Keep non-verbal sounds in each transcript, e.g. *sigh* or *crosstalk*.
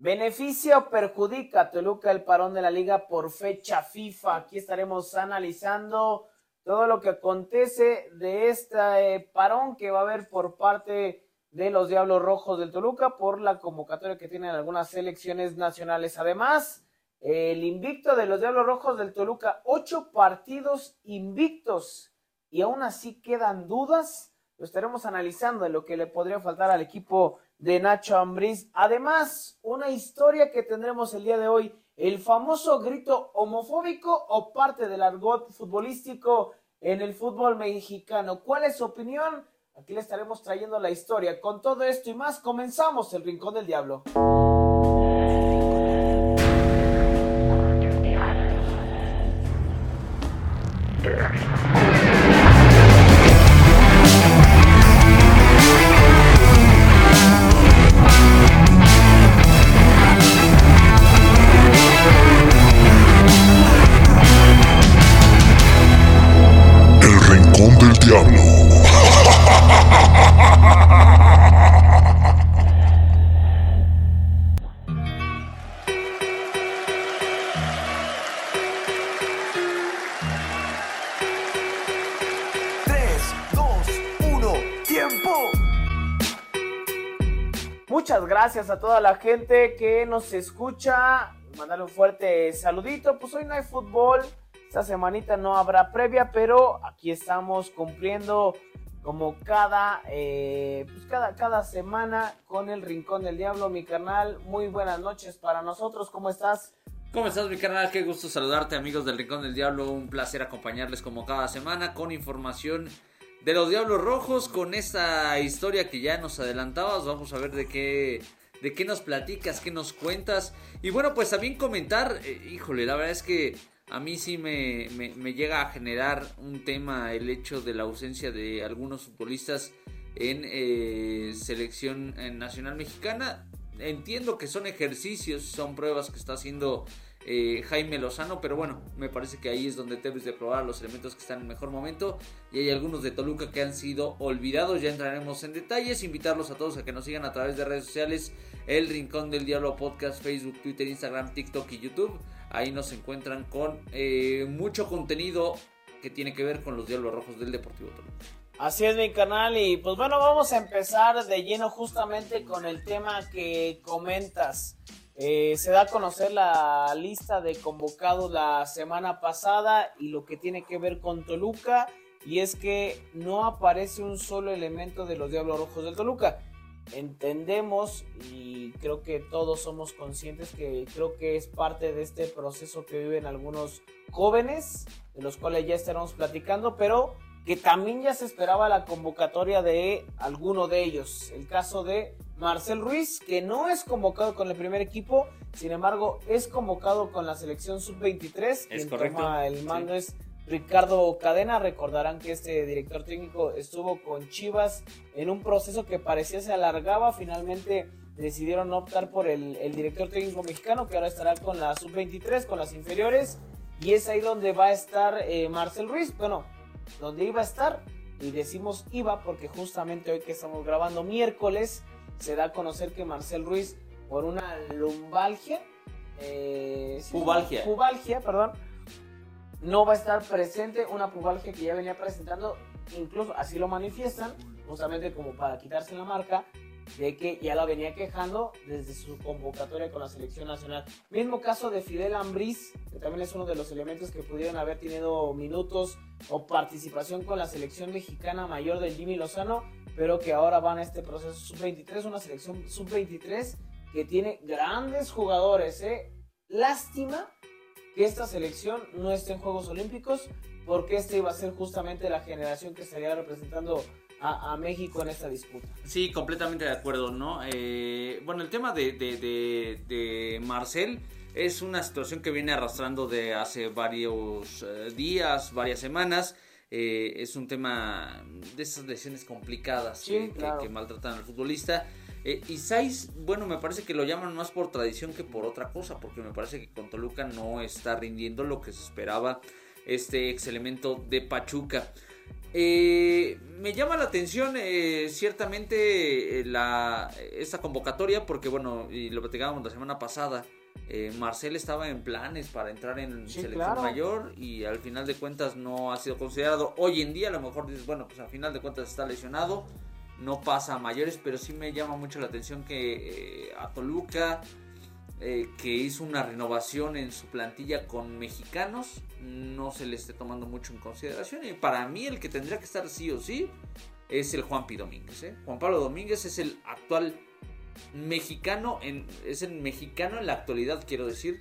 ¿Beneficia o perjudica a Toluca el parón de la liga por fecha FIFA? Aquí estaremos analizando todo lo que acontece de este parón que va a haber por parte de los Diablos Rojos del Toluca por la convocatoria que tienen algunas selecciones nacionales. Además, el invicto de los Diablos Rojos del Toluca, ocho partidos invictos y aún así quedan dudas. Lo estaremos analizando en lo que le podría faltar al equipo de Nacho Ambriz. Además, una historia que tendremos el día de hoy, el famoso grito homofóbico o parte del argot futbolístico en el fútbol mexicano. ¿Cuál es su opinión? Aquí le estaremos trayendo la historia. Con todo esto y más, comenzamos el Rincón del Diablo. Gracias a toda la gente que nos escucha. Mandarle un fuerte saludito. Pues hoy no hay fútbol. Esta semanita no habrá previa, pero aquí estamos cumpliendo como cada, eh, pues cada, cada semana con el Rincón del Diablo, mi canal. Muy buenas noches para nosotros. ¿Cómo estás? ¿Cómo estás, mi canal? Qué gusto saludarte, amigos del Rincón del Diablo. Un placer acompañarles como cada semana con información de los Diablos Rojos con esta historia que ya nos adelantabas. Vamos a ver de qué de qué nos platicas, qué nos cuentas. Y bueno, pues también comentar, eh, híjole, la verdad es que a mí sí me, me, llega a generar un tema el hecho de la ausencia de algunos futbolistas en eh, selección nacional mexicana. Entiendo que son ejercicios, son pruebas que está haciendo eh, Jaime Lozano, pero bueno, me parece que ahí es donde debes de probar los elementos que están en mejor momento y hay algunos de Toluca que han sido olvidados, ya entraremos en detalles, invitarlos a todos a que nos sigan a través de redes sociales, El Rincón del Diablo Podcast, Facebook, Twitter, Instagram, TikTok y YouTube, ahí nos encuentran con eh, mucho contenido que tiene que ver con los Diablos Rojos del Deportivo Toluca. Así es mi canal y pues bueno, vamos a empezar de lleno justamente con el tema que comentas. Eh, se da a conocer la lista de convocados la semana pasada y lo que tiene que ver con Toluca y es que no aparece un solo elemento de los Diablos Rojos del Toluca. Entendemos y creo que todos somos conscientes que creo que es parte de este proceso que viven algunos jóvenes, de los cuales ya estaremos platicando, pero que también ya se esperaba la convocatoria de alguno de ellos. El caso de Marcel Ruiz, que no es convocado con el primer equipo, sin embargo es convocado con la selección sub-23. Quien toma el mando es Ricardo Cadena. Recordarán que este director técnico estuvo con Chivas en un proceso que parecía se alargaba. Finalmente decidieron optar por el, director técnico mexicano, que ahora estará con la sub-23, con las inferiores. Y es ahí donde va a estar eh, Marcel Ruiz. Bueno, donde iba a estar. Y decimos iba porque justamente hoy que estamos grabando miércoles se da a conocer que Marcel Ruiz, por una lumbalgia, eh, pubalgia. pubalgia, perdón, no va a estar presente, una pubalgia que ya venía presentando, incluso así lo manifiestan, justamente como para quitarse la marca, de que ya la venía quejando desde su convocatoria con la selección nacional. Mismo caso de Fidel Ambriz, que también es uno de los elementos que pudieron haber tenido minutos o participación con la selección mexicana mayor del Jimmy Lozano, pero que ahora van a este proceso sub-23, una selección sub-23 que tiene grandes jugadores. ¿eh? Lástima que esta selección no esté en Juegos Olímpicos, porque esta iba a ser justamente la generación que estaría representando a, México en esta disputa. Sí, completamente de acuerdo, ¿no? Eh, bueno, el tema de, de, Marcel es una situación que viene arrastrando de hace varios eh, días, varias semanas. Eh, es un tema de esas lesiones complicadas que, maltratan al futbolista. y Saiz, bueno, me parece que lo llaman más por tradición que por otra cosa, porque me parece que con Toluca no está rindiendo lo que se esperaba este ex elemento de Pachuca. Eh, me llama la atención eh, ciertamente eh, la, esta convocatoria porque, bueno, y lo platicábamos la semana pasada, eh, Marcel estaba en planes para entrar en Sí, selección claro. mayor y al final de cuentas no ha sido considerado. Hoy en día a lo mejor dices, bueno, pues al final de cuentas está lesionado, no pasa a mayores, pero sí me llama mucho la atención que eh, a Toluca, eh, que hizo una renovación en su plantilla con mexicanos, no se le esté tomando mucho en consideración. Y para mí el que tendría que estar sí o sí es el Juanpi Domínguez. ¿eh? Juan Pablo Domínguez es el actual mexicano, en, es el mexicano en la actualidad, quiero decir,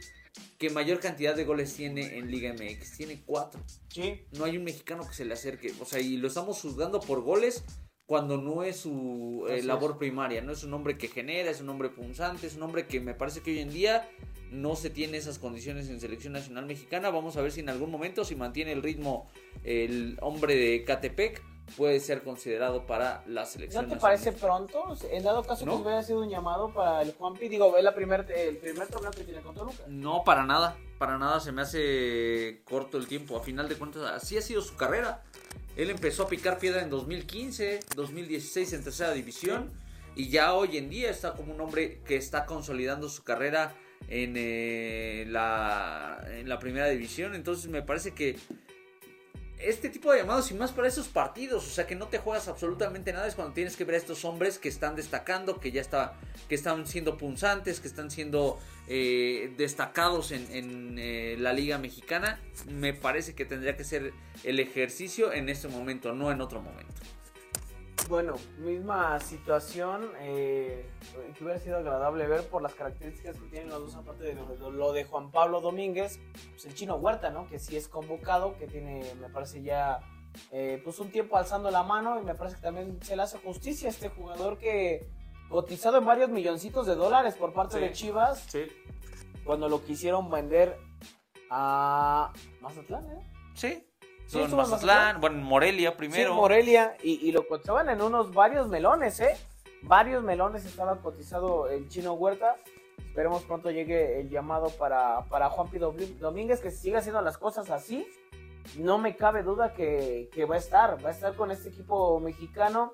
que mayor cantidad de goles tiene en Liga MX. Tiene cuatro. Sí. No hay un mexicano que se le acerque. O sea, y lo estamos juzgando por goles cuando no es su eh, es. labor primaria. No es un hombre que genera, es un hombre punzante, es un hombre que me parece que hoy en día no se tiene esas condiciones en selección nacional mexicana. Vamos a ver si en algún momento, si mantiene el ritmo el hombre de Catepec, puede ser considerado para la selección. ¿No te parece pronto? En dado caso No. que hubiera sido un llamado para el Juanpi, digo, es la primer, el primer torneo que tiene con Toluca. No, para nada. Para nada se me hace corto el tiempo. A final de cuentas, así ha sido su carrera. Él empezó a picar piedra en 2015, 2016 en tercera división. Y ya hoy en día está como un hombre que está consolidando su carrera en, eh, la, en la primera división. Entonces me parece que este tipo de llamados y más para esos partidos, o sea que no te juegas absolutamente nada es cuando tienes que ver a estos hombres que están destacando, que ya está, que están siendo punzantes, que están siendo eh, destacados en, en, eh, la liga mexicana. Me parece que tendría que ser el ejercicio en este momento, no en otro momento. Bueno, misma situación, eh, que hubiera sido agradable ver por las características que tienen los dos, aparte de lo, de lo de Juan Pablo Domínguez, pues el chino Huerta, ¿no? Que sí es convocado, que tiene, me parece ya, eh, pues un tiempo alzando la mano y me parece que también se le hace justicia a este jugador que cotizado en varios milloncitos de dólares por parte Sí. de Chivas, Sí. cuando lo quisieron vender a Mazatlán, ¿eh? Sí. Sí, en estuvo Mazatlán, Mazatlán. bueno, en Morelia primero. Sí, Morelia, y, y lo cotizaban en unos varios melones, ¿eh? Varios melones estaba cotizado el chino Huerta. Esperemos pronto llegue el llamado para, para Juan Pido Domínguez, que si sigue haciendo las cosas así, no me cabe duda que, que va a estar, va a estar con este equipo mexicano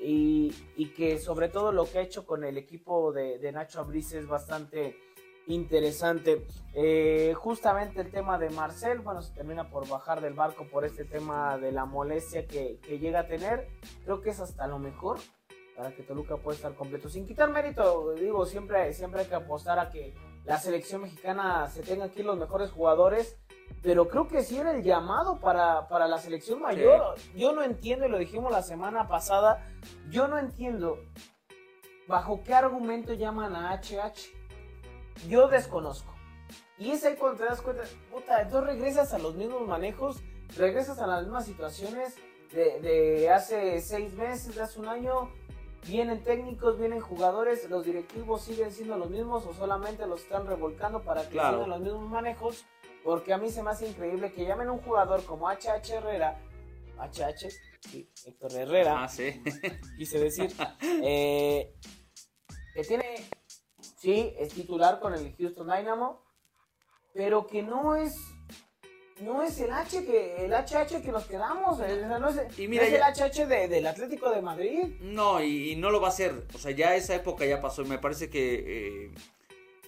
y, y que sobre todo lo que ha hecho con el equipo de, de Nacho Abriz es bastante interesante. Eh, justamente el tema de Marcel, bueno, se termina por bajar del barco por este tema de la molestia que, que llega a tener. Creo que es hasta lo mejor para que Toluca pueda estar completo. Sin quitar mérito, digo, siempre, siempre hay que apostar a que la selección mexicana se tenga aquí los mejores jugadores. Pero creo que sí era el llamado para, para la selección mayor. Yo no entiendo, y lo dijimos la semana pasada, yo no entiendo bajo qué argumento llaman a HH. Yo desconozco. Y es ahí cuando te das cuenta, puta, entonces regresas a los mismos manejos, regresas a las mismas situaciones de, de hace seis meses, de hace un año. Vienen técnicos, vienen jugadores, los directivos siguen siendo los mismos o solamente los están revolcando para que Claro. sigan los mismos manejos. Porque a mí se me hace increíble que llamen a un jugador como HH Herrera, HH, sí, Héctor Herrera, Ah, sí. quise decir, eh, que tiene, sí, es titular con el Houston Dynamo, pero que no es, no es el H que, el HH que nos quedamos, no es, Y mira, no es el HH de- del Atlético de Madrid. No, y, y no lo va a hacer. O sea, ya esa época ya pasó. Y me parece que eh,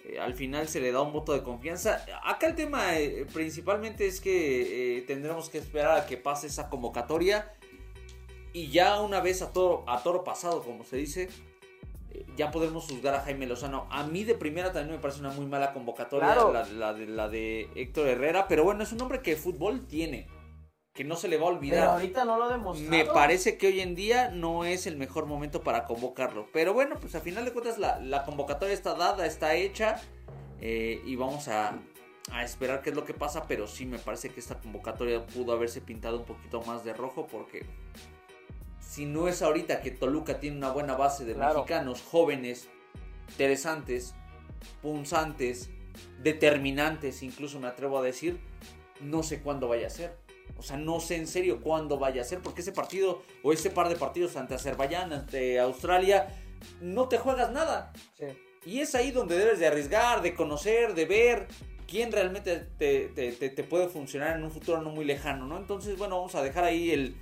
eh, al final se le da un voto de confianza. Acá el tema eh, principalmente es que tendremos que esperar a que pase esa convocatoria. Y ya una vez a toro, a toro pasado, como se dice, ya podremos juzgar a Jaime Lozano. A mí de primera también me parece una muy mala convocatoria Claro. la, la de, la de Héctor Herrera. Pero bueno, es un hombre que fútbol tiene. Que no se le va a olvidar. Pero ahorita no lo demostrado. Me parece que hoy en día no es el mejor momento para convocarlo. Pero bueno, pues a final de cuentas la, la convocatoria está dada, está hecha. eh, y vamos a, a esperar qué es lo que pasa. Pero sí me parece que esta convocatoria pudo haberse pintado un poquito más de rojo. Porque si no es ahorita que Toluca tiene una buena base de Claro. mexicanos jóvenes, interesantes, punzantes, determinantes, incluso me atrevo a decir, no sé cuándo vaya a ser. O sea, no sé en serio cuándo vaya a ser, porque ese partido o ese par de partidos ante Azerbaiyán, ante Australia, no te juegas nada. Sí. Y es ahí donde debes de arriesgar, de conocer, de ver quién realmente te, te, puede funcionar en un futuro no muy lejano, ¿no? Entonces, bueno, vamos a dejar ahí el,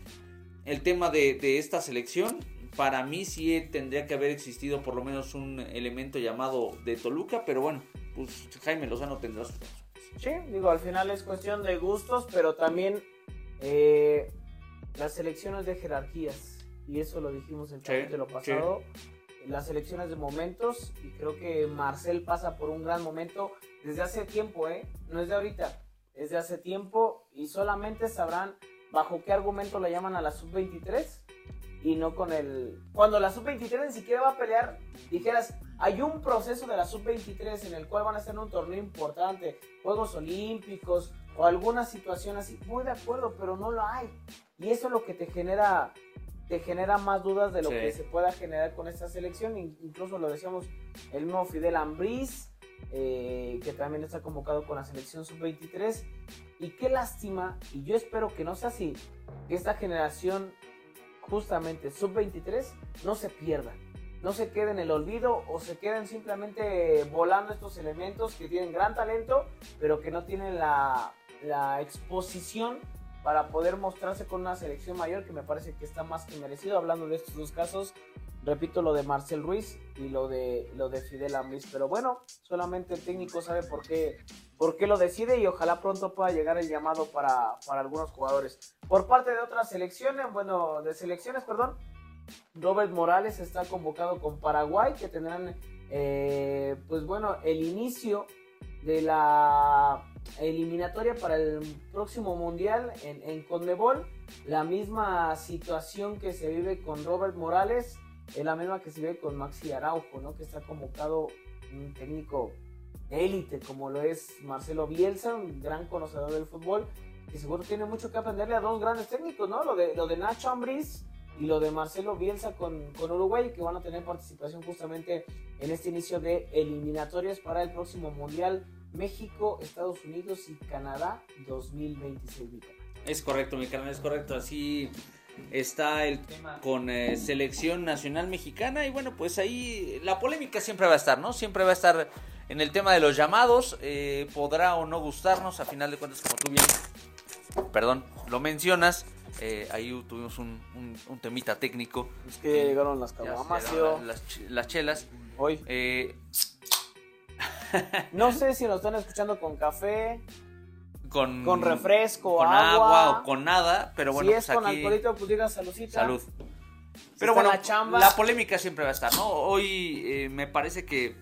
el tema de, de esta selección. Para mí sí tendría que haber existido por lo menos un elemento llamado de Toluca, pero bueno, pues Jaime Lozano tendrá sus Sí, digo, al final es cuestión de gustos, pero también eh, las elecciones de jerarquías, y eso lo dijimos en el lo pasado, las elecciones de momentos, y creo que Marcel pasa por un gran momento desde hace tiempo, ¿eh? No es de ahorita, es de hace tiempo, y solamente sabrán bajo qué argumento le llaman a la sub-23 y no con el... Cuando la sub-23 ni siquiera va a pelear, dijeras, hay un proceso de la sub-23 en el cual van a hacer un torneo importante, Juegos Olímpicos o alguna situación así, muy de acuerdo, pero no lo hay. Y eso es lo que te genera te genera más dudas de lo que se pueda generar con esta selección. Incluso lo decíamos el mismo Fidel Ambriz, eh, que también está convocado con la selección sub-23. Y qué lástima, y yo espero que no sea así, que esta generación justamente sub-23 no se pierda, no se quede en el olvido o se queden simplemente volando estos elementos que tienen gran talento, pero que no tienen la, la exposición para poder mostrarse con una selección mayor que me parece que está más que merecido. Hablando de estos dos casos, repito lo de Marcel Ruiz y lo de, lo de Fidel Ambriz, pero bueno, solamente el técnico sabe por qué, por qué lo decide y ojalá pronto pueda llegar el llamado para, para algunos jugadores. Por parte de otras selecciones, bueno, de selecciones, perdón, Robert Morales está convocado con Paraguay, que tendrán, eh, pues bueno, el inicio de la eliminatoria para el próximo mundial en, en Conmebol. La misma situación que se vive con Robert Morales es la misma que se vive con Maxi Araujo, ¿no? Que está convocado un técnico de élite como lo es Marcelo Bielsa, un gran conocedor del fútbol, que seguro tiene mucho que aprenderle a dos grandes técnicos, ¿no? Lo de, lo de Nacho Ambriz y lo de Marcelo Bielsa con, con, Uruguay, que van a tener participación justamente en este inicio de eliminatorias para el próximo Mundial México, Estados Unidos y Canadá 2026. Es correcto, mi canal, es correcto. Así está el tema con eh, selección nacional mexicana y bueno, pues ahí la polémica siempre va a estar, ¿no? Siempre va a estar en el tema de los llamados, eh, podrá o no gustarnos, a final de cuentas como tú bien, perdón, lo mencionas, eh, ahí tuvimos un, un, temita técnico. Es que llegaron las caguamas, las, las, chelas. Hoy. No sé si nos están escuchando con café. Con, con refresco, con agua, o con nada, pero bueno. Si es pues con alcoholito, pues saludcita. Salud. pero bueno, la, polémica siempre va a estar, ¿no? Hoy eh, me parece que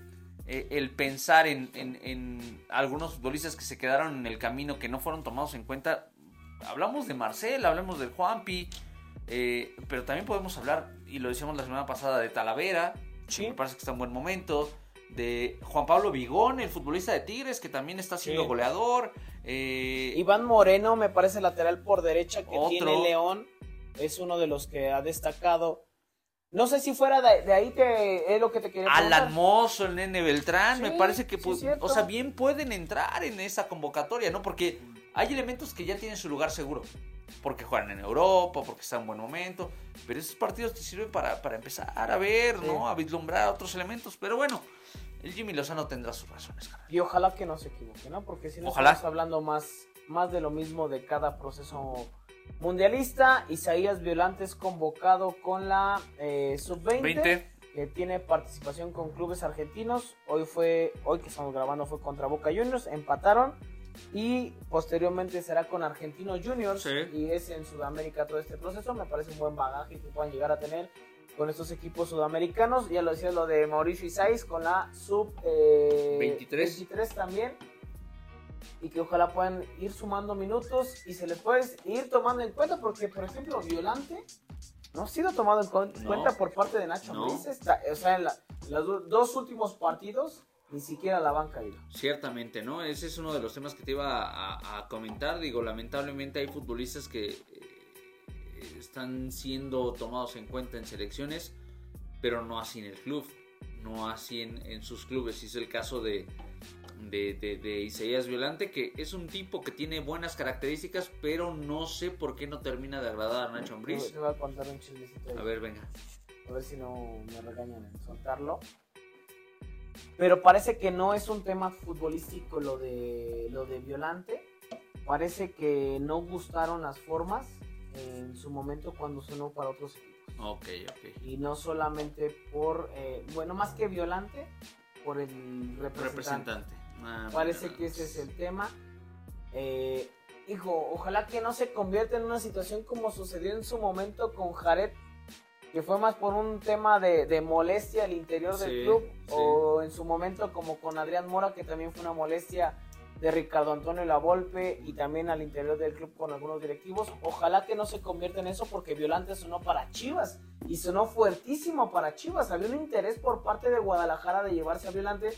el pensar en, en, en, algunos futbolistas que se quedaron en el camino, que no fueron tomados en cuenta, hablamos de Marcel, hablamos del Juanpi, eh, pero también podemos hablar, y lo decíamos la semana pasada, de Talavera, me parece que está en buen momento, de Juan Pablo Vigón, el futbolista de Tigres, que también está siendo goleador. Eh, Iván Moreno, me parece lateral por derecha que tiene León, es uno de los que ha destacado. No sé si fuera de, ahí que es lo que te quería Alan Mozo, el Nene Beltrán, me parece que, o sea, bien pueden entrar en esa convocatoria, ¿no? Porque hay elementos que ya tienen su lugar seguro. Porque juegan en Europa, porque están en buen momento. Pero esos partidos te sirven para, empezar a ver, ¿no? A vislumbrar otros elementos. Pero bueno, el Jimmy Lozano tendrá sus razones, Y ojalá que no se equivoque, ¿no? Porque si no estamos hablando más, más de lo mismo de cada proceso mundialista. Isaías Violantes convocado con la eh, sub-20. Que tiene participación con clubes argentinos. Hoy fue, hoy que estamos grabando fue contra Boca Juniors. Empataron y posteriormente será con Argentinos Juniors y es en Sudamérica todo este proceso. Me parece un buen bagaje que puedan llegar a tener con estos equipos sudamericanos. Ya lo decía lo de Mauricio Isais con la sub 23. Eh, también. Y que ojalá puedan ir sumando minutos y se les puede ir tomando en cuenta porque, por ejemplo, Violante no ha sido tomado en cuenta por parte de Nacho no. o sea, en los dos últimos partidos ni siquiera la banca ido. Ciertamente, ¿no? Ese es uno de los temas que te iba a, comentar. Digo, lamentablemente hay futbolistas que eh, están siendo tomados en cuenta en selecciones, pero no así en el club, no así en, sus clubes. Y es el caso de, de, Isaías Violante, que es un tipo que tiene buenas características, pero no sé por qué no termina de agradar a Nacho Ambriz. Te voy a contar un A ver, venga. A ver si no me regañan en soltarlo. pero parece que no es un tema futbolístico lo de lo de Violante. Parece que no gustaron las formas en su momento cuando sonó para otros equipos. Ok, ok. Y no solamente por, eh, bueno, más que Violante, por el representante. Representante. Ah, Parece que ese es el tema. Eh, hijo, ojalá que no se convierta en una situación como sucedió en su momento con Jared, que fue más por un tema de, de molestia al interior del club, sí. o en su momento como con Adrián Mora, que también fue una molestia de Ricardo Antonio Lavolpe y también al interior del club con algunos directivos. Ojalá que no se convierta en eso porque Violante sonó para Chivas y sonó fuertísimo para Chivas. Había un interés por parte de Guadalajara de llevarse a Violante.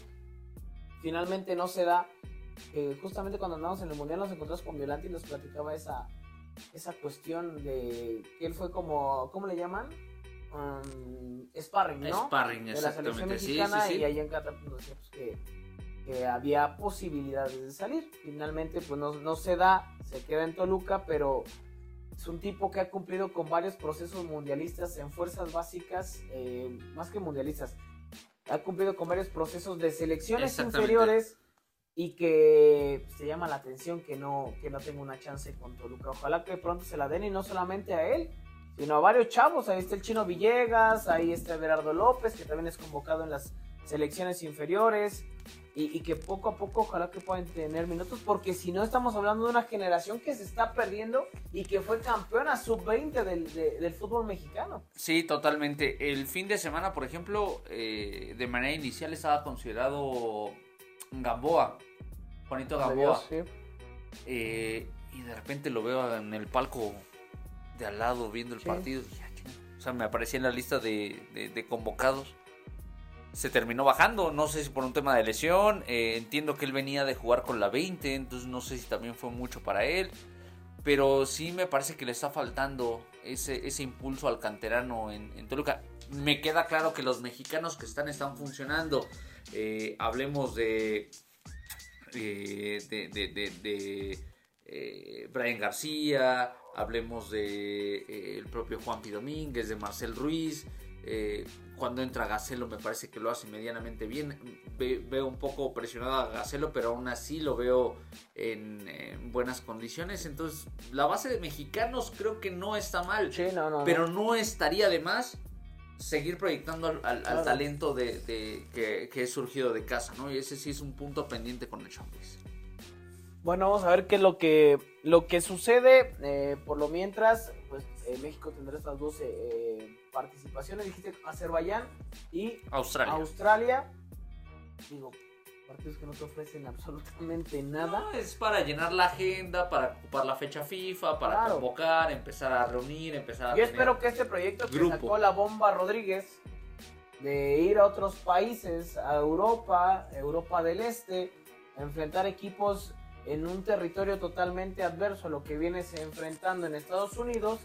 Finalmente no se da. Eh, justamente cuando andamos en el Mundial nos encontramos con Violante y nos platicaba esa, esa cuestión de que él fue como, ¿cómo le llaman? Um, sparring, ¿no? Sparring, de la selección exactamente. Sí, mexicana sí, sí. y ahí en Qatar pues, pues, que, que había posibilidades de salir. Finalmente pues no, no se da, se queda en Toluca, pero es un tipo que ha cumplido con varios procesos mundialistas en fuerzas básicas, eh, más que mundialistas, ha cumplido con varios procesos de selecciones inferiores y que se llama la atención que no, que no tenga una chance con Toluca. Ojalá que pronto se la den y no solamente a él, sino a varios chavos. Ahí está el Chino Villegas, ahí está Everardo López, que también es convocado en las selecciones inferiores. Y, y que poco a poco ojalá que puedan tener minutos, porque si no estamos hablando de una generación que se está perdiendo y que fue campeona sub-20 del, de- del fútbol mexicano. Sí, totalmente. El fin de semana, por ejemplo, eh, de manera inicial estaba considerado Gamboa, Juanito Gamboa. Sí. eh, y de repente lo veo en el palco de al lado viendo el Sí. partido. O sea, me aparecía en la lista de, de- de convocados. Se terminó bajando, no sé si por un tema de lesión. eh, entiendo que él venía de jugar con la 20, entonces no sé si también fue mucho para él. Pero sí me parece que le está faltando ese, ese impulso al canterano en, Toluca. Me queda claro que los mexicanos que están están funcionando. Eh, hablemos de, eh, de, Brian García, hablemos de el propio Juanpi Domínguez, de Marcel Ruiz. Cuando entra Gacelo me parece que lo hace medianamente bien. Ve- veo un poco presionado a Gacelo, pero aún así lo veo en, en buenas condiciones. Entonces, la base de mexicanos creo que no está mal. Sí, no, no. Pero no estaría de más seguir proyectando al, al- al Claro. talento de, de- que, que es surgido de casa, ¿no? Y ese sí es un punto pendiente con el Champions. Bueno, vamos a ver qué es lo que, lo que sucede. Eh, por lo mientras, pues eh, México tendrá estas dos eh, participaciones. Dijiste Azerbaiyán y Australia. Australia. Digo, partidos que no te ofrecen *laughs* absolutamente nada. No, es para llenar la agenda, para ocupar la fecha FIFA, para Claro. convocar, empezar a reunir, empezar a Yo espero que este proyecto que grupo. sacó la bomba Rodríguez de ir a otros países, a Europa, Europa del Este, a enfrentar equipos en un territorio totalmente adverso a lo que vienes enfrentando en Estados Unidos,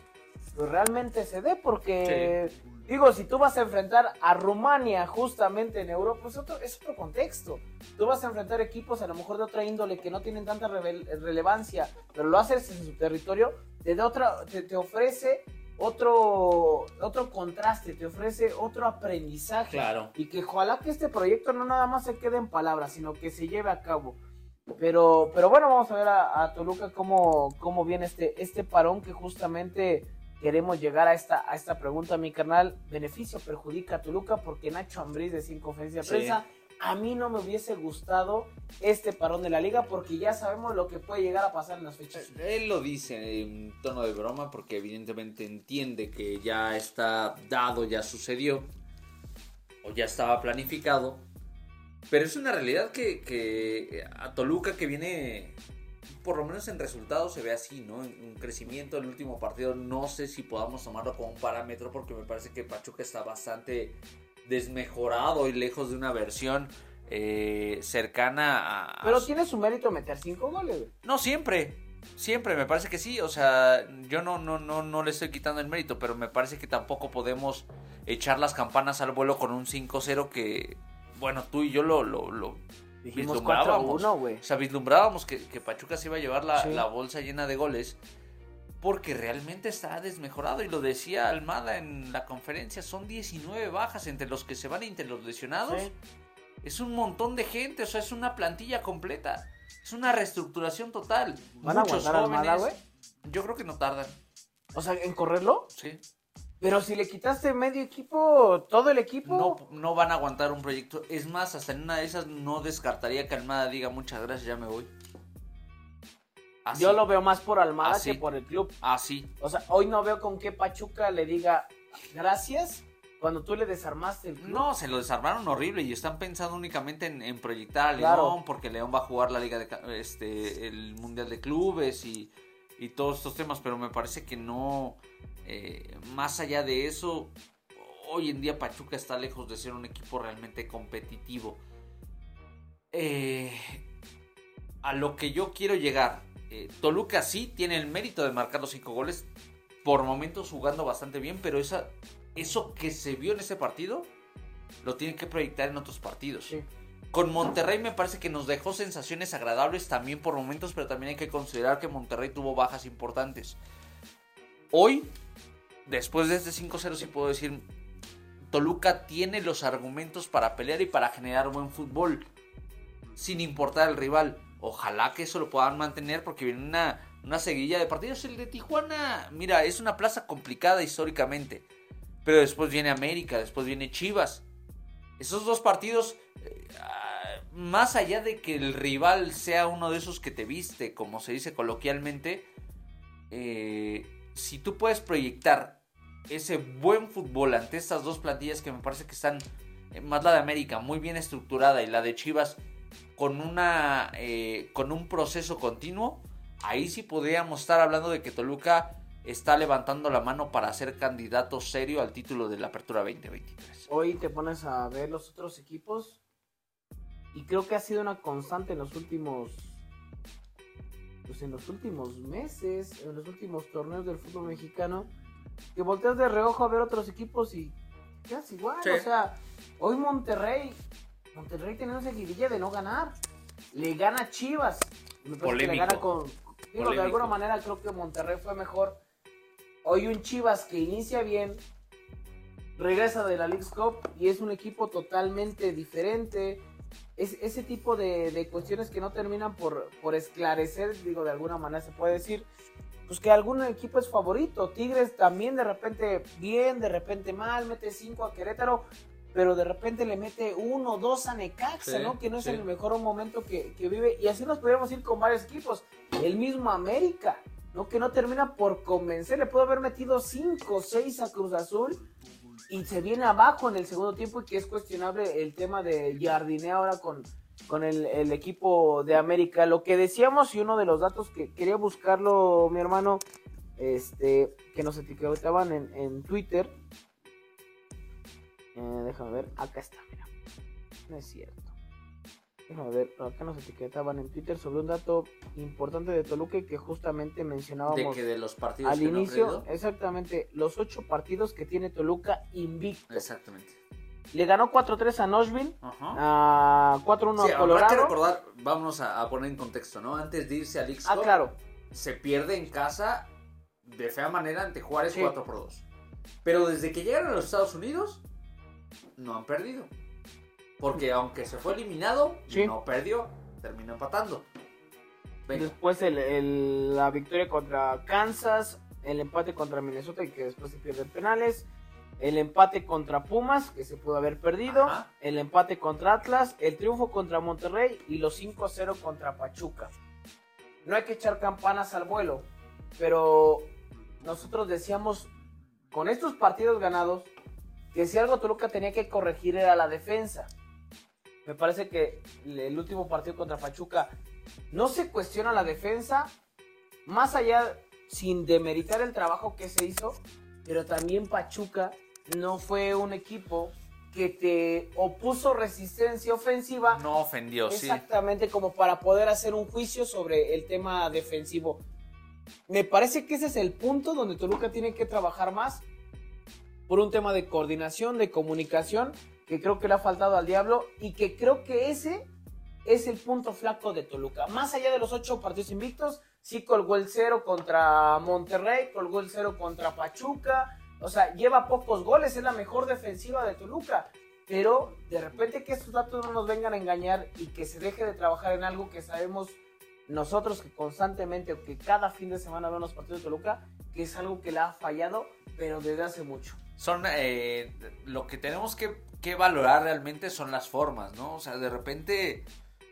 pues realmente se dé porque digo, si tú vas a enfrentar a Rumania justamente en Europa, pues otro, es otro contexto. Tú vas a enfrentar equipos a lo mejor de otra índole que no tienen tanta relevancia, pero lo haces en su territorio, te, da otra, te, te ofrece otro, otro contraste, te ofrece otro aprendizaje. Claro. Y que ojalá que este proyecto no nada más se quede en palabras, sino que se lleve a cabo. Pero, pero bueno, vamos a ver a, a Toluca cómo, cómo viene este, este parón que justamente queremos llegar a esta, a esta pregunta, mi carnal. ¿Beneficio perjudica a Toluca? Porque Nacho Ambriz decía en conferencia de Sí. prensa, a mí no me hubiese gustado este parón de la liga porque ya sabemos lo que puede llegar a pasar en las fechas. Él lo dice en tono de broma porque evidentemente entiende que ya está dado, ya sucedió o ya estaba planificado. Pero es una realidad que, que a Toluca que viene, por lo menos en resultados se ve así, ¿no? Un crecimiento en el último partido. No sé si podamos tomarlo como un parámetro porque me parece que Pachuca está bastante desmejorado y lejos de una versión eh, cercana a... Pero tiene su mérito meter cinco goles. güey. no siempre. Siempre, me parece que sí. O sea, yo no, no, no, no le estoy quitando el mérito, pero me parece que tampoco podemos echar las campanas al vuelo con un 5-0 que, bueno, tú y yo lo, lo, lo Dijimos vislumbrábamos. 4-1, güey. O sea, vislumbrábamos que, que Pachuca se iba a llevar la, Sí. la bolsa llena de goles porque realmente está desmejorado. Y lo decía Almada en la conferencia, son 19 bajas entre los que se van y entre los lesionados. Sí. Es un montón de gente, o sea, es una plantilla completa. Es una reestructuración total. ¿Van a aguantar Almada, güey? Yo creo que no tardan. O sea, ¿en correrlo? Sí. Pero si le quitaste medio equipo, todo el equipo. No, no van a aguantar un proyecto. Es más, hasta en una de esas no descartaría que Almada diga muchas gracias, ya me voy. Yo lo veo más por Almada que por el club. Así. O sea, hoy no veo con qué Pachuca le diga gracias cuando tú le desarmaste el club. No, se lo desarmaron horrible y están pensando únicamente en, proyectar a León porque León va a jugar la liga de este el mundial de clubes y, y todos estos temas, pero me parece que no eh, más allá de eso, hoy en día Pachuca está lejos de ser un equipo realmente competitivo. Eh, a lo que yo quiero llegar, eh, Toluca sí tiene el mérito de marcar los cinco goles, por momentos jugando bastante bien, pero esa, eso que se vio en ese partido lo tienen que proyectar en otros partidos. Con Monterrey me parece que nos dejó sensaciones agradables también por momentos, pero también hay que considerar que Monterrey tuvo bajas importantes. Hoy después de este 5-0 sí puedo decir, Toluca tiene los argumentos para pelear y para generar buen fútbol, sin importar el rival. Ojalá que eso lo puedan mantener porque viene una, una seguilla de partidos. El de Tijuana, mira, es una plaza complicada históricamente. Pero después viene América, después viene Chivas. Esos dos partidos, eh, más allá de que el rival sea uno de esos que te viste, como se dice coloquialmente, eh, si tú puedes proyectar ese buen fútbol ante estas dos plantillas que me parece que están, eh, más la de América, muy bien estructurada y la de Chivas con, una, eh, con un proceso continuo, ahí sí podríamos estar hablando de que Toluca está levantando la mano para ser candidato serio al título de la Apertura 2023. Hoy te pones a ver los otros equipos y creo que ha sido una constante en los últimos pues en los últimos meses, en los últimos torneos del fútbol mexicano, que volteas de reojo a ver otros equipos y quedas igual. O sea, hoy Monterrey, Monterrey tiene una seguidilla de no ganar. Le gana Chivas. Me que le gana con. Digo, de alguna manera creo que Monterrey fue mejor. Hoy un Chivas que inicia bien, regresa de la League Cup y es un equipo totalmente diferente es, ese tipo de, cuestiones que no terminan por, por esclarecer, digo, de alguna manera se puede decir, pues que algún equipo es favorito. Tigres también de repente bien, de repente mal, mete 5 a Querétaro, pero de repente le mete uno, dos a Necaxa, ¿no? Que no es el mejor momento que, que, vive. Y así nos podríamos ir con varios equipos. El mismo América, ¿no? Que no termina por convencer. Le puede haber metido 5 o 6 a Cruz Azul y se viene abajo en el segundo tiempo y que es cuestionable el tema de Jardine ahora con, con el, equipo de América. Lo que decíamos y uno de los datos que quería buscarlo mi hermano, este, que nos etiquetaban en, en Twitter. Eh, déjame ver, acá está, mira. No es cierto. A ver, acá nos etiquetaban en Twitter sobre un dato importante de Toluca que justamente mencionábamos. De que de los partidos al inicio, exactamente, los ocho partidos que tiene Toluca invicto. Exactamente. Le ganó 4-3 a Nashville, a 4-1 a Colorado. Hay que recordar, vamos a, poner en contexto, ¿no? Antes de irse al x Ah, claro. Se pierde en casa de fea manera ante Juárez 4 por 2. Pero desde que llegaron a los Estados Unidos, no han perdido. Porque aunque se fue eliminado, no perdió, terminó empatando. Después la victoria contra Kansas, el empate contra Minnesota y que después se pierden penales, el empate contra Pumas, que se pudo haber perdido, el empate contra Atlas, el triunfo contra Monterrey y los 5-0 contra Pachuca. No hay que echar campanas al vuelo, pero nosotros decíamos, con estos partidos ganados, que si algo Toluca tenía que corregir era la defensa. Me parece que el último partido contra Pachuca no se cuestiona la defensa, más allá sin demeritar el trabajo que se hizo, pero también Pachuca no fue un equipo que te opuso resistencia ofensiva. No ofendió, sí. Exactamente, como para poder hacer un juicio sobre el tema defensivo. Me parece que ese es el punto donde Toluca tiene que trabajar más por un tema de coordinación, de comunicación que creo que le ha faltado al Diablo y que creo que ese es el punto flaco de Toluca. Más allá de los ocho partidos invictos, sí colgó el cero contra Monterrey, colgó el cero contra Pachuca. O sea, lleva pocos goles, es la mejor defensiva de Toluca. pero de repente que estos datos no nos vengan a engañar y que se deje de trabajar en algo que sabemos nosotros que constantemente o que cada fin de semana vemos los partidos de Toluca, que es algo que le ha fallado, pero desde hace mucho. Son eh, lo que tenemos que, que, valorar realmente son las formas, ¿no? O sea, de repente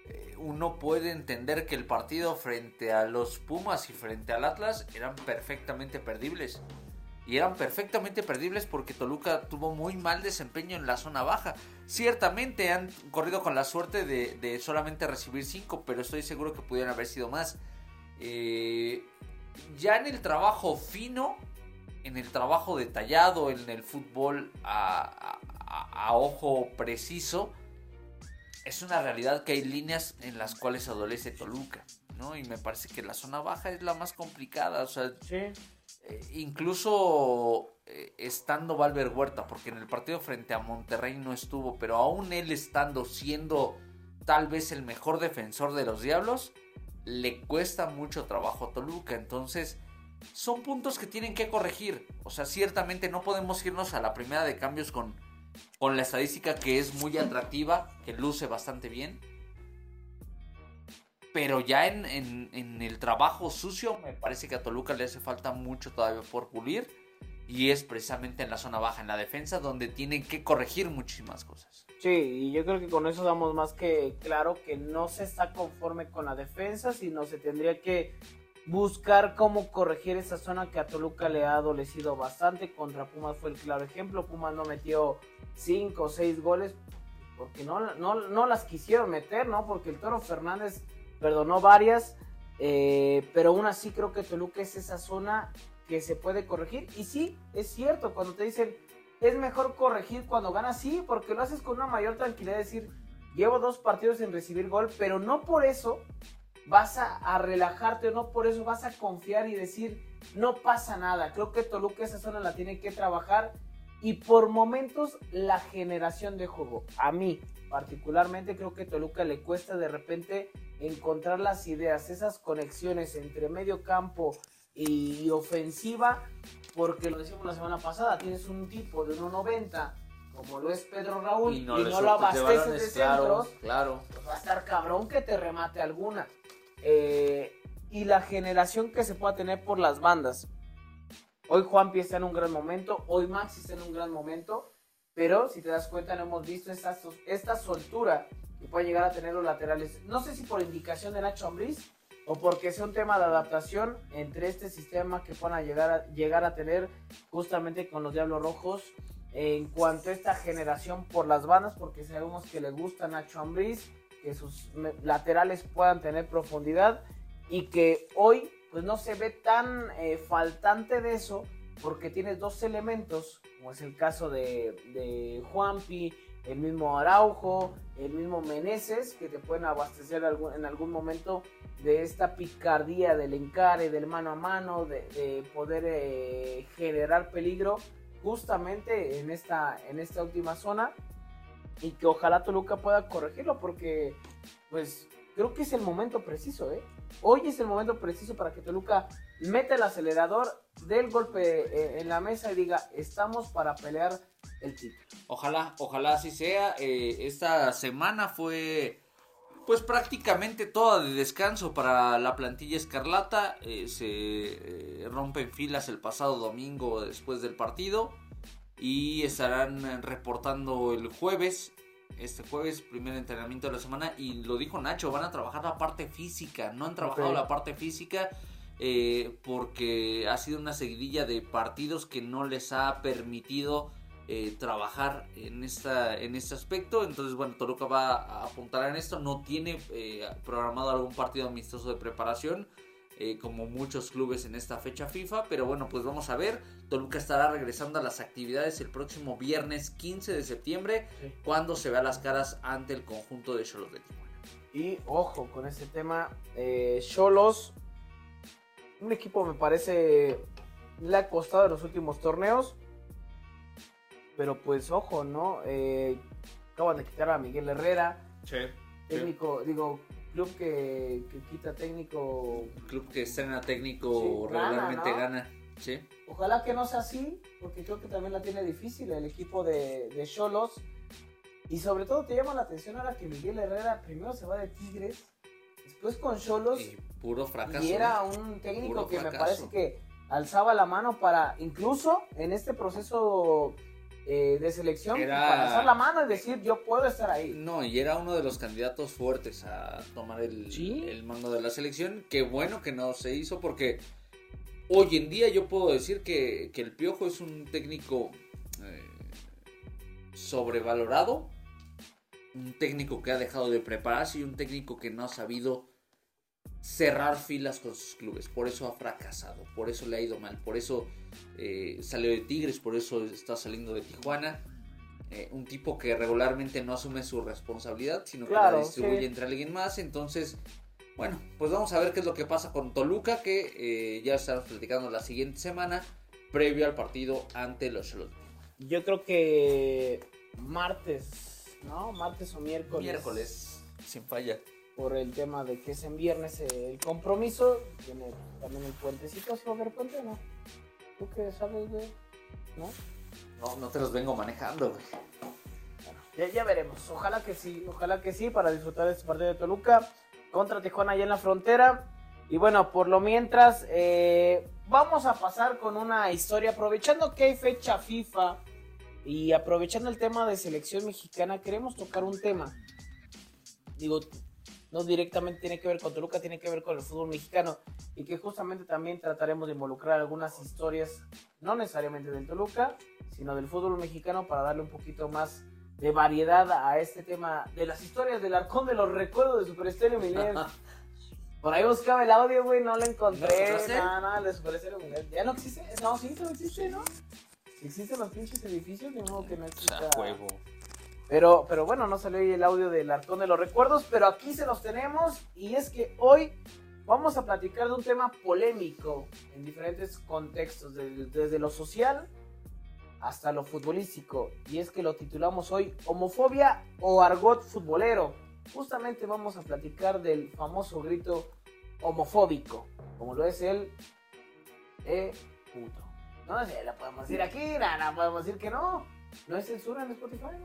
eh, uno puede entender que el partido frente a los Pumas y frente al Atlas eran perfectamente perdibles. Y eran perfectamente perdibles porque Toluca tuvo muy mal desempeño en la zona baja. Ciertamente han corrido con la suerte de, solamente recibir 5, pero estoy seguro que pudieran haber sido más. Eh, ya en el trabajo fino, en el trabajo detallado, en el fútbol a, a, a ojo preciso, es una realidad que hay líneas en las cuales adolece Toluca, ¿no? Y me parece que la zona baja es la más complicada, o sea, Sí. eh, incluso eh, estando Valver Huerta, porque en el partido frente a Monterrey no estuvo, pero aún él estando siendo tal vez el mejor defensor de los Diablos, le cuesta mucho trabajo a Toluca, entonces son puntos que tienen que corregir, o sea, ciertamente no podemos irnos a la primera de cambios con, con la estadística que es muy atractiva, que luce bastante bien, pero ya en, en, el trabajo sucio me parece que a Toluca le hace falta mucho todavía por pulir. Y es precisamente en la zona baja, en la defensa, donde tienen que corregir muchísimas cosas. Sí, y yo creo que con eso damos más que claro que no se está conforme con la defensa, sino se tendría que buscar cómo corregir esa zona que a Toluca le ha adolecido bastante. Contra Pumas fue el claro ejemplo. Pumas no metió 5 o 6 goles porque no, no, no las quisieron meter, ¿no? Porque el Toro Fernández perdonó varias, eh, pero aún así creo que Toluca es esa zona que se puede corregir. Y sí, es cierto, cuando te dicen, es mejor corregir cuando ganas, sí, porque lo haces con una mayor tranquilidad, decir, llevo dos partidos sin recibir gol, pero no por eso vas a, a relajarte, no por eso vas a confiar y decir, no pasa nada. Creo que Toluca esa zona la tiene que trabajar y por momentos la generación de juego. A mí, particularmente, creo que Toluca le cuesta de repente encontrar las ideas, esas conexiones entre medio campo y ofensiva, porque lo decimos la semana pasada, tienes un tipo de 1.90 como lo es Pedro Raúl y no, y no lo abasteces de, de claro, centros, claro. Pues va a estar cabrón que te remate alguna. Eh, y la generación que se pueda tener por las bandas. Hoy Juanpi está en un gran momento, hoy Maxi está en un gran momento, pero si te das cuenta no hemos visto esta, soltura que pueden llegar a tener los laterales. No sé si por indicación de Nacho Ambriz o porque sea un tema de adaptación entre este sistema que puedan llegar a, llegar a tener justamente con los Diablos Rojos en cuanto a esta generación por las bandas, porque sabemos que le gusta Nacho Ambriz, que sus laterales puedan tener profundidad y que hoy pues no se ve tan eh, faltante de eso porque tienes dos elementos, como es el caso de, de Juanpi, el mismo Araujo, el mismo Meneses, que te pueden abastecer en algún momento de esta picardía del encare, del mano a mano, de, de poder eh, generar peligro justamente en esta, en esta última zona y que ojalá Toluca pueda corregirlo porque pues creo que es el momento preciso, ¿eh? Hoy es el momento preciso para que Toluca meta el acelerador, dé el golpe eh, en la mesa y diga, estamos para pelear el título. Ojalá, ojalá así sea. Eh, esta semana fue pues prácticamente toda de descanso para la plantilla escarlata. Eh, se rompen filas el pasado domingo después del partido y estarán reportando el jueves. Este jueves, primer entrenamiento de la semana. Y lo dijo Nacho, van a trabajar la parte física. No han trabajado okay. la parte física eh, porque ha sido una seguidilla de partidos que no les ha permitido eh, trabajar en, esta, en este aspecto. Entonces, bueno, Toluca va a apuntar en esto. No tiene eh, programado algún partido amistoso de preparación. Eh, como muchos clubes en esta fecha FIFA. Pero bueno, pues vamos a ver. Toluca estará regresando a las actividades el próximo viernes 15 de septiembre. Sí. Cuando se vea las caras ante el conjunto de Cholos de Tijuana. Y ojo con este tema. Cholos. un equipo me parece. Le ha costado en los últimos torneos. Pero pues ojo, ¿no? Eh, acaban de quitar a Miguel Herrera. Sí. Técnico, sí. digo, club que, que, quita técnico. Club que estrena técnico sí, regularmente gana, ¿no? gana. Sí. Ojalá que no sea así, porque creo que también la tiene difícil el equipo de Cholos. Y sobre todo te llama la atención ahora que Miguel Herrera primero se va de Tigres, después con Cholos. Y puro fracaso. Y era un técnico que me parece que alzaba la mano para, incluso en este proceso eh, de selección, Era- para alzar la mano y decir yo puedo estar ahí. No, y era uno de los candidatos fuertes a tomar el, Sí. el mando de la selección. Qué bueno que no se hizo porque hoy en día yo puedo decir que, que el Piojo es un técnico eh, sobrevalorado, un técnico que ha dejado de prepararse y un técnico que no ha sabido cerrar filas con sus clubes. Por eso ha fracasado, por eso le ha ido mal, por eso eh, salió de Tigres, por eso está saliendo de Tijuana. Eh, un tipo que regularmente no asume su responsabilidad, sino que la distribuye sí. entre alguien más. Entonces, bueno, pues vamos a ver qué es lo que pasa con Toluca, que eh, ya estaremos platicando la siguiente semana, previo al partido ante los Cholos. Yo creo que martes, ¿no? Martes o miércoles. Miércoles, sin falla. Por el tema de que es en viernes el compromiso. Tiene también el puentecito. ¿Se va a ver puente no? ¿Tú qué sabes, güey? ¿No? No, no te los vengo manejando, güey. Bueno, ya, ya veremos. Ojalá que sí, ojalá que sí, para disfrutar de este partido de Toluca contra Tijuana allá en la frontera. Y bueno, por lo mientras, eh, vamos a pasar con una historia. Aprovechando que hay fecha FIFA y aprovechando el tema de selección mexicana, queremos tocar un tema. Digo, no directamente tiene que ver con Toluca, tiene que ver con el fútbol mexicano. Y que justamente también trataremos de involucrar algunas historias, no necesariamente del Toluca, sino del fútbol mexicano para darle un poquito más de variedad a este tema de las historias del arcón de los recuerdos de Super Estéreo Milet. *laughs* Por ahí buscaba el audio, güey, no lo ¿No encontré. lo encontraste? No, no, de Super Estéreo Milet. ¿Ya no existe? No, sí, no existe, ¿no? Existen los pinches edificios, de modo que no exista. Pero, pero bueno, no salió ahí el audio del arcón de los recuerdos, pero aquí se los tenemos y es que hoy vamos a platicar de un tema polémico en diferentes contextos, desde, desde lo social hasta lo futbolístico. Y es que lo titulamos hoy Homofobia o Argot Futbolero. Justamente vamos a platicar del famoso grito homofóbico, como lo es el eh, puto. No sé, lo podemos decir aquí, no podemos decir que no. No hay censura en Spotify.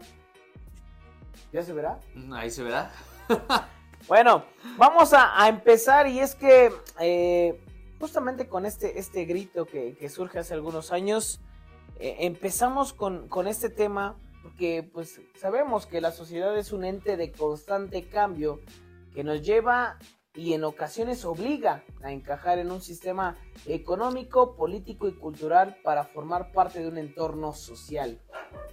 ¿Ya se verá? Ahí se verá. *laughs* Bueno, vamos a, a empezar y es que eh, justamente con este, este grito que, que surge hace algunos años, eh, empezamos con, con este tema porque pues sabemos que la sociedad es un ente de constante cambio que nos lleva y en ocasiones obliga a encajar en un sistema económico, político y cultural para formar parte de un entorno social.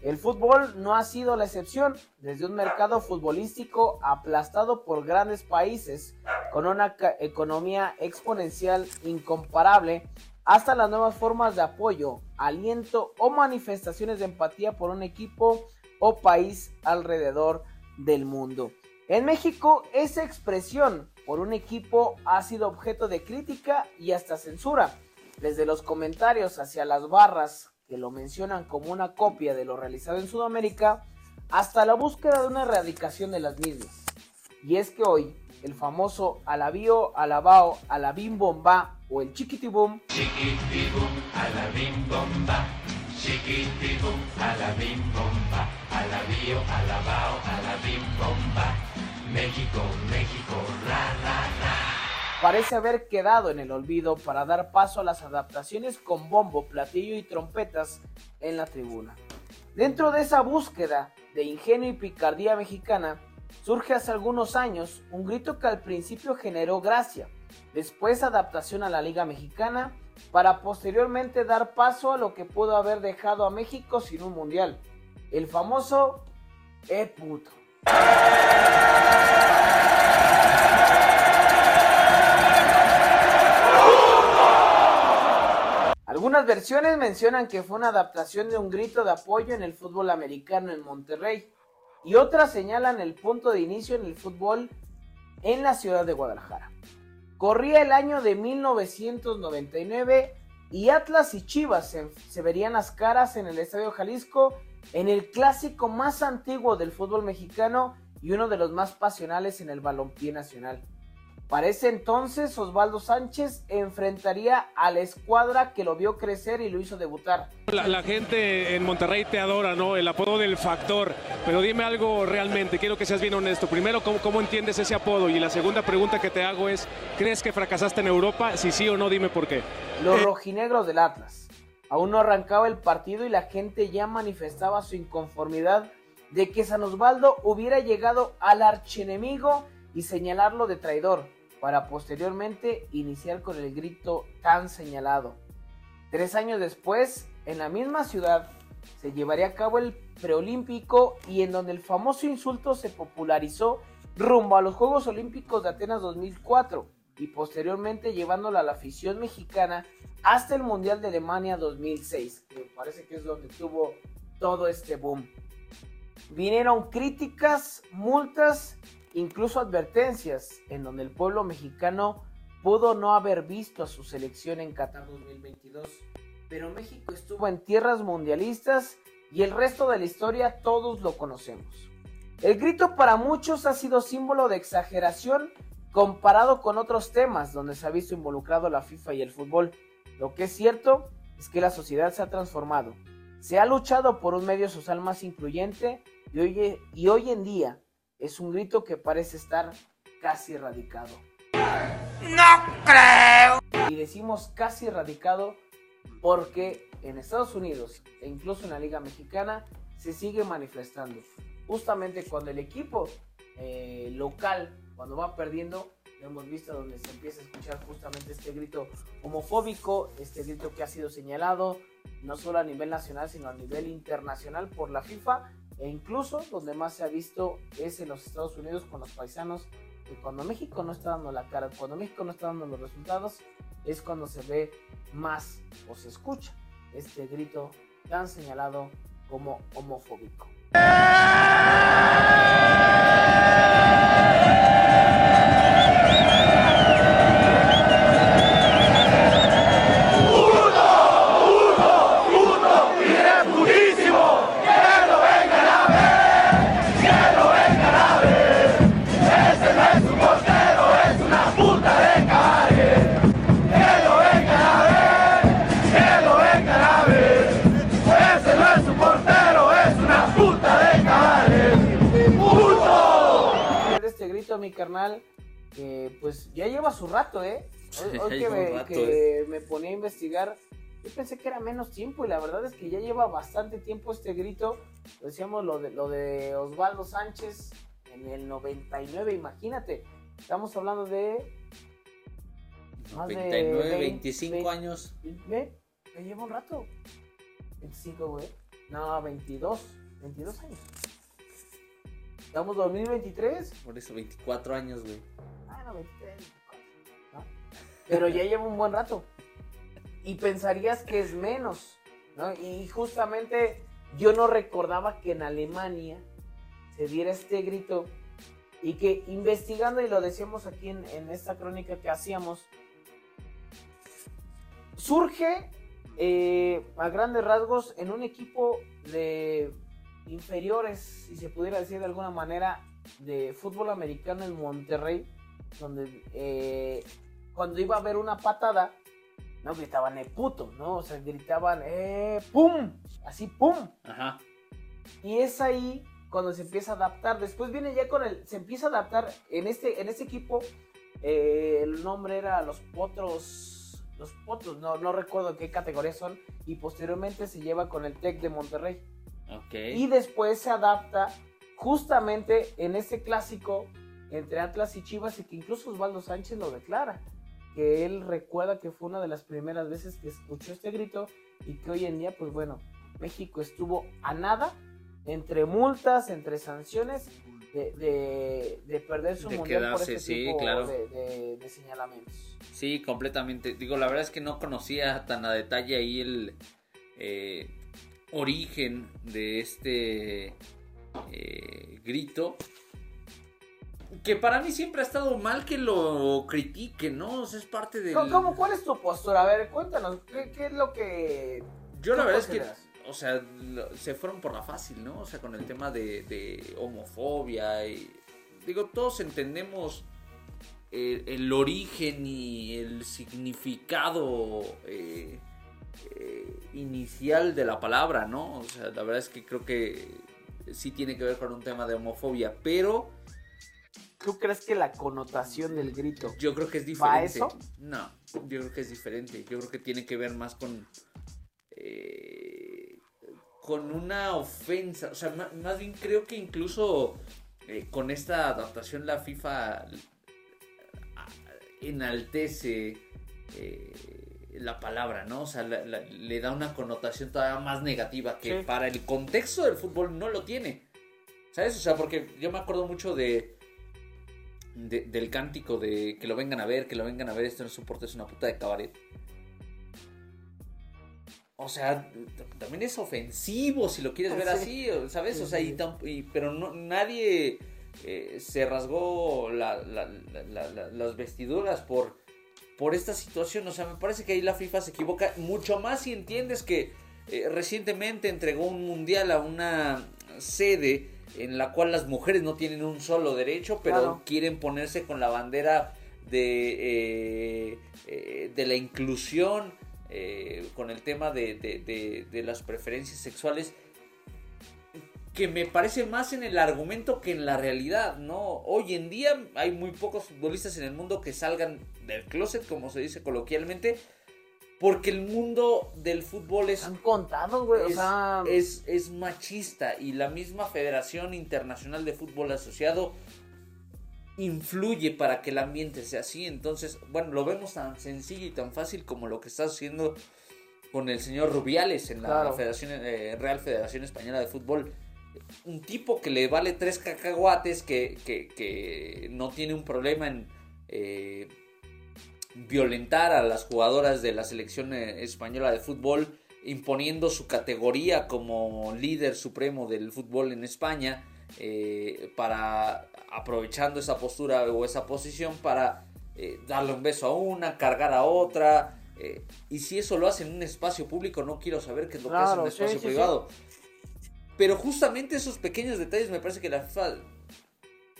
El fútbol no ha sido la excepción, desde un mercado futbolístico aplastado por grandes países con una economía exponencial incomparable, hasta las nuevas formas de apoyo, aliento o manifestaciones de empatía por un equipo o país alrededor del mundo. En México, esa expresión por un equipo ha sido objeto de crítica y hasta censura, desde los comentarios hacia las barras que lo mencionan como una copia de lo realizado en Sudamérica, hasta la búsqueda de una erradicación de las mismas. Y es que hoy, el famoso alabío, alabao, alabim bomba o el chiquitibum Chiquitibum, bomba. Chiquitibum, bomba. Bomba. México, México, ra, ra, parece haber quedado en el olvido para dar paso a las adaptaciones con bombo, platillo y trompetas en la tribuna. Dentro de esa búsqueda de ingenio y picardía mexicana, surge hace algunos años un grito que al principio generó gracia, después adaptación a la Liga Mexicana, para posteriormente dar paso a lo que pudo haber dejado a México sin un mundial, el famoso E puto. Algunas versiones mencionan que fue una adaptación de un grito de apoyo en el fútbol americano en Monterrey y otras señalan el punto de inicio en el fútbol en la ciudad de Guadalajara. Corría el año de 1999 y Atlas y Chivas se, se verían las caras en el Estadio Jalisco en el clásico más antiguo del fútbol mexicano y uno de los más pasionales en el balompié nacional. Para ese entonces, Osvaldo Sánchez enfrentaría a la escuadra que lo vio crecer y lo hizo debutar. La, la, gente en Monterrey te adora, ¿no? El apodo del factor. Pero dime algo realmente, quiero que seas bien honesto. Primero, ¿cómo, ¿cómo, entiendes ese apodo? Y la segunda pregunta que te hago es, ¿crees que fracasaste en Europa? Si sí o no, dime por qué. Los rojinegros del Atlas. Aún no arrancaba el partido y la gente ya manifestaba su inconformidad de que San Osvaldo hubiera llegado al archienemigo y señalarlo de traidor, para posteriormente iniciar con el grito tan señalado. Tres años después, en la misma ciudad, se llevaría a cabo el preolímpico y en donde el famoso insulto se popularizó rumbo a los Juegos Olímpicos de Atenas 2004 y posteriormente llevándola a la afición mexicana hasta el Mundial de Alemania 2006, que parece que es donde tuvo todo este boom. Vinieron críticas, multas, incluso advertencias, en donde el pueblo mexicano pudo no haber visto a su selección en Qatar 2022, pero México estuvo en tierras mundialistas y el resto de la historia todos lo conocemos. El grito para muchos ha sido símbolo de exageración comparado con otros temas donde se ha visto involucrado la FIFA y el fútbol. Lo que es cierto es que la sociedad se ha transformado. Se ha luchado por un medio social más incluyente y hoy, y hoy en día es un grito que parece estar casi erradicado. No creo. Y decimos casi erradicado porque en Estados Unidos e incluso en la Liga Mexicana se sigue manifestando. Justamente cuando el equipo eh, local, cuando va perdiendo, hemos visto donde se empieza a escuchar justamente este grito homofóbico, este grito que ha sido señalado no solo a nivel nacional, sino a nivel internacional por la FIFA e incluso donde más se ha visto es en los Estados Unidos con los paisanos, que cuando México no está dando la cara, cuando México no está dando los resultados, es cuando se ve más o se escucha este grito tan señalado como homofóbico. Mi carnal, que pues ya lleva su rato, ¿eh? Hoy, *laughs* hoy que, me, rato, que eh. me ponía a investigar, yo pensé que era menos tiempo y la verdad es que ya lleva bastante tiempo este grito. Decíamos lo de, lo de Osvaldo Sánchez en el 99, imagínate. Estamos hablando de... Más 99, de 20, 25 20, años. ¿Ve? Me lleva un rato. 25, güey. No, 22. 22 años. Estamos 2023. Por eso, 24 años, güey. Ah, no, 23, 24. ¿no? Pero ya lleva un buen rato. Y pensarías que es menos, ¿no? Y justamente yo no recordaba que en Alemania se diera este grito y que investigando, y lo decíamos aquí en, en esta crónica que hacíamos, surge eh, a grandes rasgos en un equipo de inferiores, si se pudiera decir de alguna manera, de fútbol americano en Monterrey, donde eh, cuando iba a haber una patada, no gritaban eh puto, ¿no? O sea, gritaban eh pum, así pum. Ajá. Y es ahí cuando se empieza a adaptar. Después viene ya con el, se empieza a adaptar en este, en este equipo. Eh, el nombre era los potros, los potros, no, no recuerdo qué categoría son. Y posteriormente se lleva con el Tec de Monterrey. Okay. Y después se adapta justamente en ese clásico entre Atlas y Chivas y que incluso Osvaldo Sánchez lo declara, que él recuerda que fue una de las primeras veces que escuchó este grito y que hoy en día, pues bueno, México estuvo a nada entre multas, entre sanciones de, de, de perder su De mundial quedarse, por este sí, tipo claro. de, de- de señalamientos. Sí, completamente. Digo, la verdad es que no conocía tan a detalle ahí el eh, origen de este eh, grito. Que para mí siempre ha estado mal que lo critiquen, ¿no? O sea, es parte del... ¿Cómo, cuál es tu postura? A ver, cuéntanos, ¿qué, qué es lo que... Yo la ¿Qué verdad es que, o sea, se fueron por la fácil, ¿no? O sea, con el tema de, de homofobia y... Digo, todos entendemos el, el origen y el significado eh, eh, inicial de la palabra, ¿no? O sea, la verdad es que creo que sí tiene que ver con un tema de homofobia, pero ¿Tú crees que la connotación del grito yo creo que es ¿Va a diferente. eso? No, yo creo que es diferente. Yo creo que tiene que ver más con. eh, con una ofensa. O sea, más, bien creo que incluso eh, con esta adaptación la FIFA enaltece eh, la palabra, ¿no? O sea, la- la- le da una connotación todavía más negativa que Sí. para el contexto del fútbol no lo tiene. ¿Sabes? O sea, porque yo me acuerdo mucho de, de- del cántico de que lo vengan a ver, que lo vengan a ver, esto no es un porte, es una puta de cabaret. O sea, también es ofensivo si lo quieres ver Sí. así, ¿sabes? O sea, y pero no, nadie eh, se rasgó la- la- la- la- la- las vestiduras por, por esta situación. O sea, me parece que ahí la FIFA se equivoca mucho más si entiendes que eh, recientemente entregó un mundial a una sede en la cual las mujeres no tienen un solo derecho, pero Claro. quieren ponerse con la bandera de, eh, eh, de la inclusión, eh, con el tema de, de- de- de las preferencias sexuales, que me parece más en el argumento que en la realidad, ¿no? Hoy en día hay muy pocos futbolistas en el mundo que salgan del closet, como se dice coloquialmente, porque el mundo del fútbol es Han contado, güey. O es, sea, es- es machista y la misma Federación Internacional de Fútbol Asociado influye para que el ambiente sea así. Entonces, bueno, lo vemos tan sencillo y tan fácil como lo que está haciendo con el señor Rubiales en la Claro. Federación, eh, Real Federación Española de Fútbol. Un tipo que le vale tres cacahuates, que, que- que no tiene un problema en eh, violentar a las jugadoras de la selección eh, española de fútbol, imponiendo su categoría como líder supremo del fútbol en España, eh, para aprovechando esa postura o esa posición para eh, darle un beso a una, cargar a otra. eh, y si eso lo hace en un espacio público, no quiero saber qué es lo que hace en un espacio sí, privado. Pero justamente esos pequeños detalles me parece que la FIFA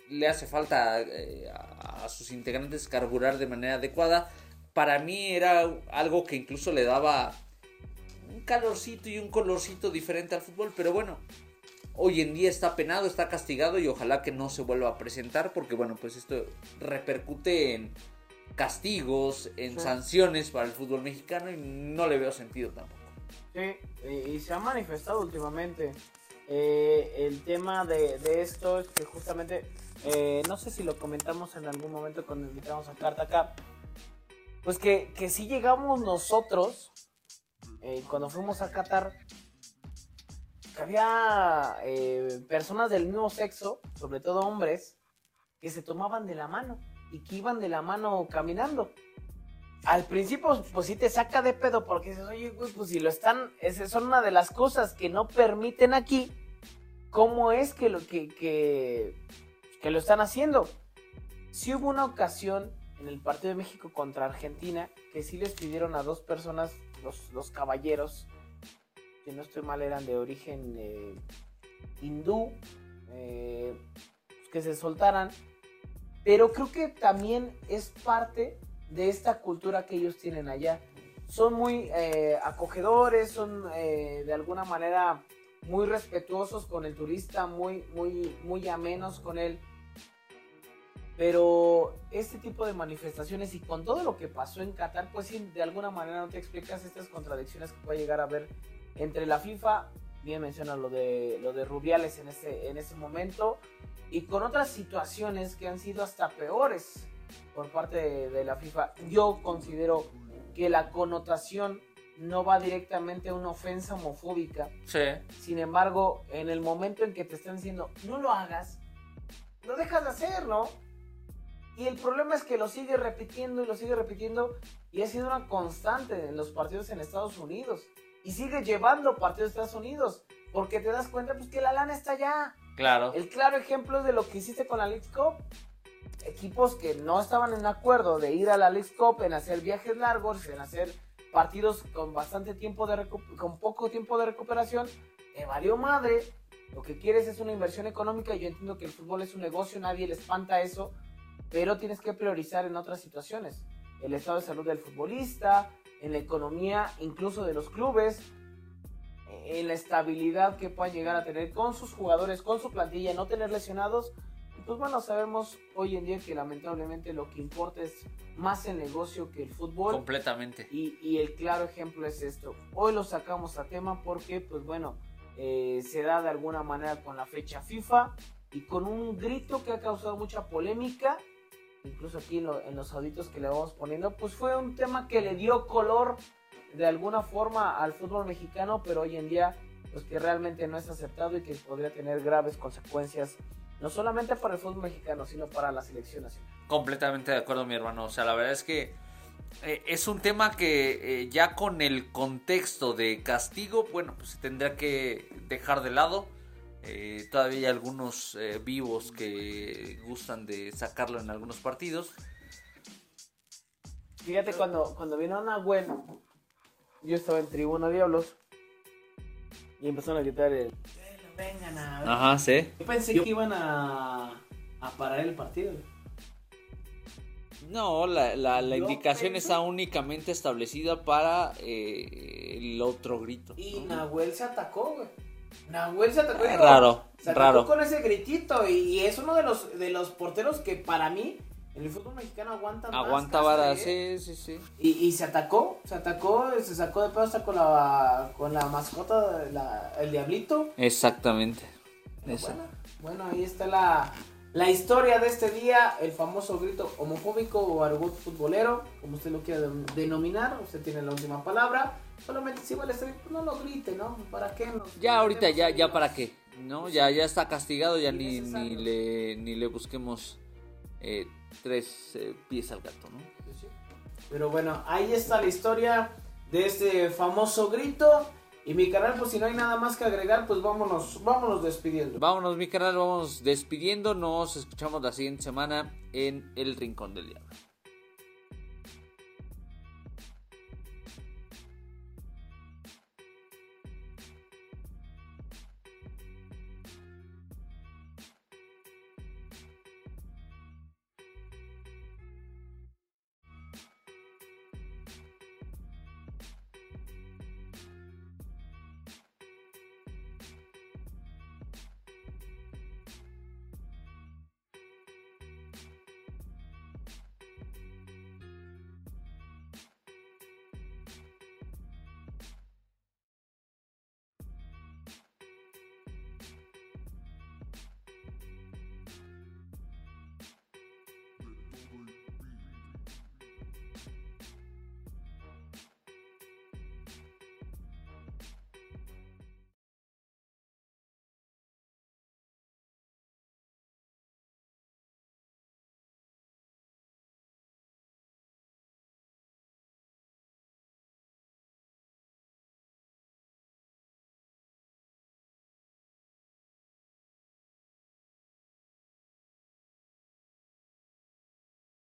le hace falta eh, a, a sus integrantes carburar de manera adecuada. Para mí era algo que incluso le daba un calorcito y un colorcito diferente al fútbol, pero bueno, hoy en día está penado, está castigado y ojalá que no se vuelva a presentar porque bueno, pues esto repercute en castigos, en Sí. sanciones para el fútbol mexicano y no le veo sentido tampoco. Sí, y, y se ha manifestado últimamente. Eh, el tema de, de esto es que justamente, eh, no sé si lo comentamos en algún momento cuando invitamos a Carta acá, pues que, que si llegamos nosotros, eh, cuando fuimos a Qatar, que había eh, personas del mismo sexo, sobre todo hombres, que se tomaban de la mano y que iban de la mano caminando al principio, pues sí te saca de pedo porque dices, oye, pues si lo están, esas son una de las cosas que no permiten aquí, ¿cómo es que lo, que, que, lo están haciendo? Sí hubo una ocasión en el partido de México contra Argentina que sí les pidieron a dos personas, los, los caballeros, que no estoy mal, eran de origen eh, hindú, eh, pues que se soltaran, pero creo que también es parte de esta cultura que ellos tienen allá. Son muy eh, acogedores, son eh, de alguna manera muy respetuosos con el turista, muy, muy, muy amenos con él. Pero este tipo de manifestaciones y con todo lo que pasó en Qatar, pues sí, de alguna manera no te explicas estas contradicciones que puede llegar a haber entre la FIFA, bien menciona lo de, lo de Rubiales en ese, en ese momento, y con otras situaciones que han sido hasta peores por parte de, de la FIFA. Yo considero que la connotación no va directamente a una ofensa homofóbica. Sí. Sin embargo, en el momento en que te están diciendo no lo hagas, lo dejas de hacer, ¿no? Y el problema es que lo sigue repitiendo y lo sigue repitiendo y ha sido una constante en los partidos en Estados Unidos. Y sigue llevando partidos de Estados Unidos porque te das cuenta pues, que la lana está allá. Claro. El claro ejemplo es de lo que hiciste con la League Cup. Equipos que no estaban en acuerdo de ir a la League Cup, en hacer viajes largos, en hacer partidos con bastante tiempo de con poco tiempo de recuperación, te valió madre. Lo que quieres es una inversión económica. Yo entiendo que el fútbol es un negocio, nadie le espanta eso. pero tienes que priorizar en otras situaciones. El estado de salud del futbolista, en la economía incluso de los clubes, en la estabilidad que puedan llegar a tener con sus jugadores, con su plantilla, no tener lesionados. Pues bueno, sabemos hoy en día que lamentablemente lo que importa es más el negocio que el fútbol. Completamente. Y, y el claro ejemplo es esto. Hoy lo sacamos a tema porque, pues bueno, eh, se da de alguna manera con la fecha FIFA y con un grito que ha causado mucha polémica. Incluso aquí en, lo- en los auditos que le vamos poniendo, pues fue un tema que le dio color de alguna forma al fútbol mexicano, pero hoy en día, pues que realmente no es aceptado y que podría tener graves consecuencias, no solamente para el fútbol mexicano, sino para la selección nacional. Completamente de acuerdo, mi hermano. O sea, la verdad es que eh, es un tema que eh, ya con el contexto de castigo, bueno, pues se tendría que dejar de lado. Eh, todavía hay algunos vivos que gustan de sacarlo en algunos partidos. Fíjate, cuando, cuando vino Nahuel, yo estaba en Tribuna Diablos y empezaron a gritar el... Vengan a ver". Ajá, sí. Yo pensé que iban a, a parar el partido. No, la, la, la indicación está únicamente establecida para eh, el otro grito. Y Nahuel se atacó, güey. Nahuel se atacó. Eh, raro, se atacó raro. con ese gritito y, y es uno de los, de los porteros que para mí en el fútbol mexicano aguantan Aguanta vara, ¿eh? sí, sí, sí. Y, y se atacó, se atacó, se sacó de pedo hasta con la, con la mascota, la- el diablito. Exactamente. Bueno, bueno, ahí está la, la historia de este día, el famoso grito homofóbico o argot futbolero, como usted lo quiera de- denominar, usted tiene la última palabra. Solamente si va al estadio, pues no lo grite, ¿no? ¿Para qué? nos- Ya ahorita, ya, ya para qué. No, ya, ya está castigado, ya ni, ni le, ni le busquemos eh, tres eh, pies al gato, ¿no? Pero bueno, ahí está la historia de este famoso grito. Y mi canal, pues si no hay nada más que agregar, pues vámonos, vámonos despidiendo. Vámonos, mi canal, vamos despidiendo. Nos escuchamos la siguiente semana en El Rincón del Diablo.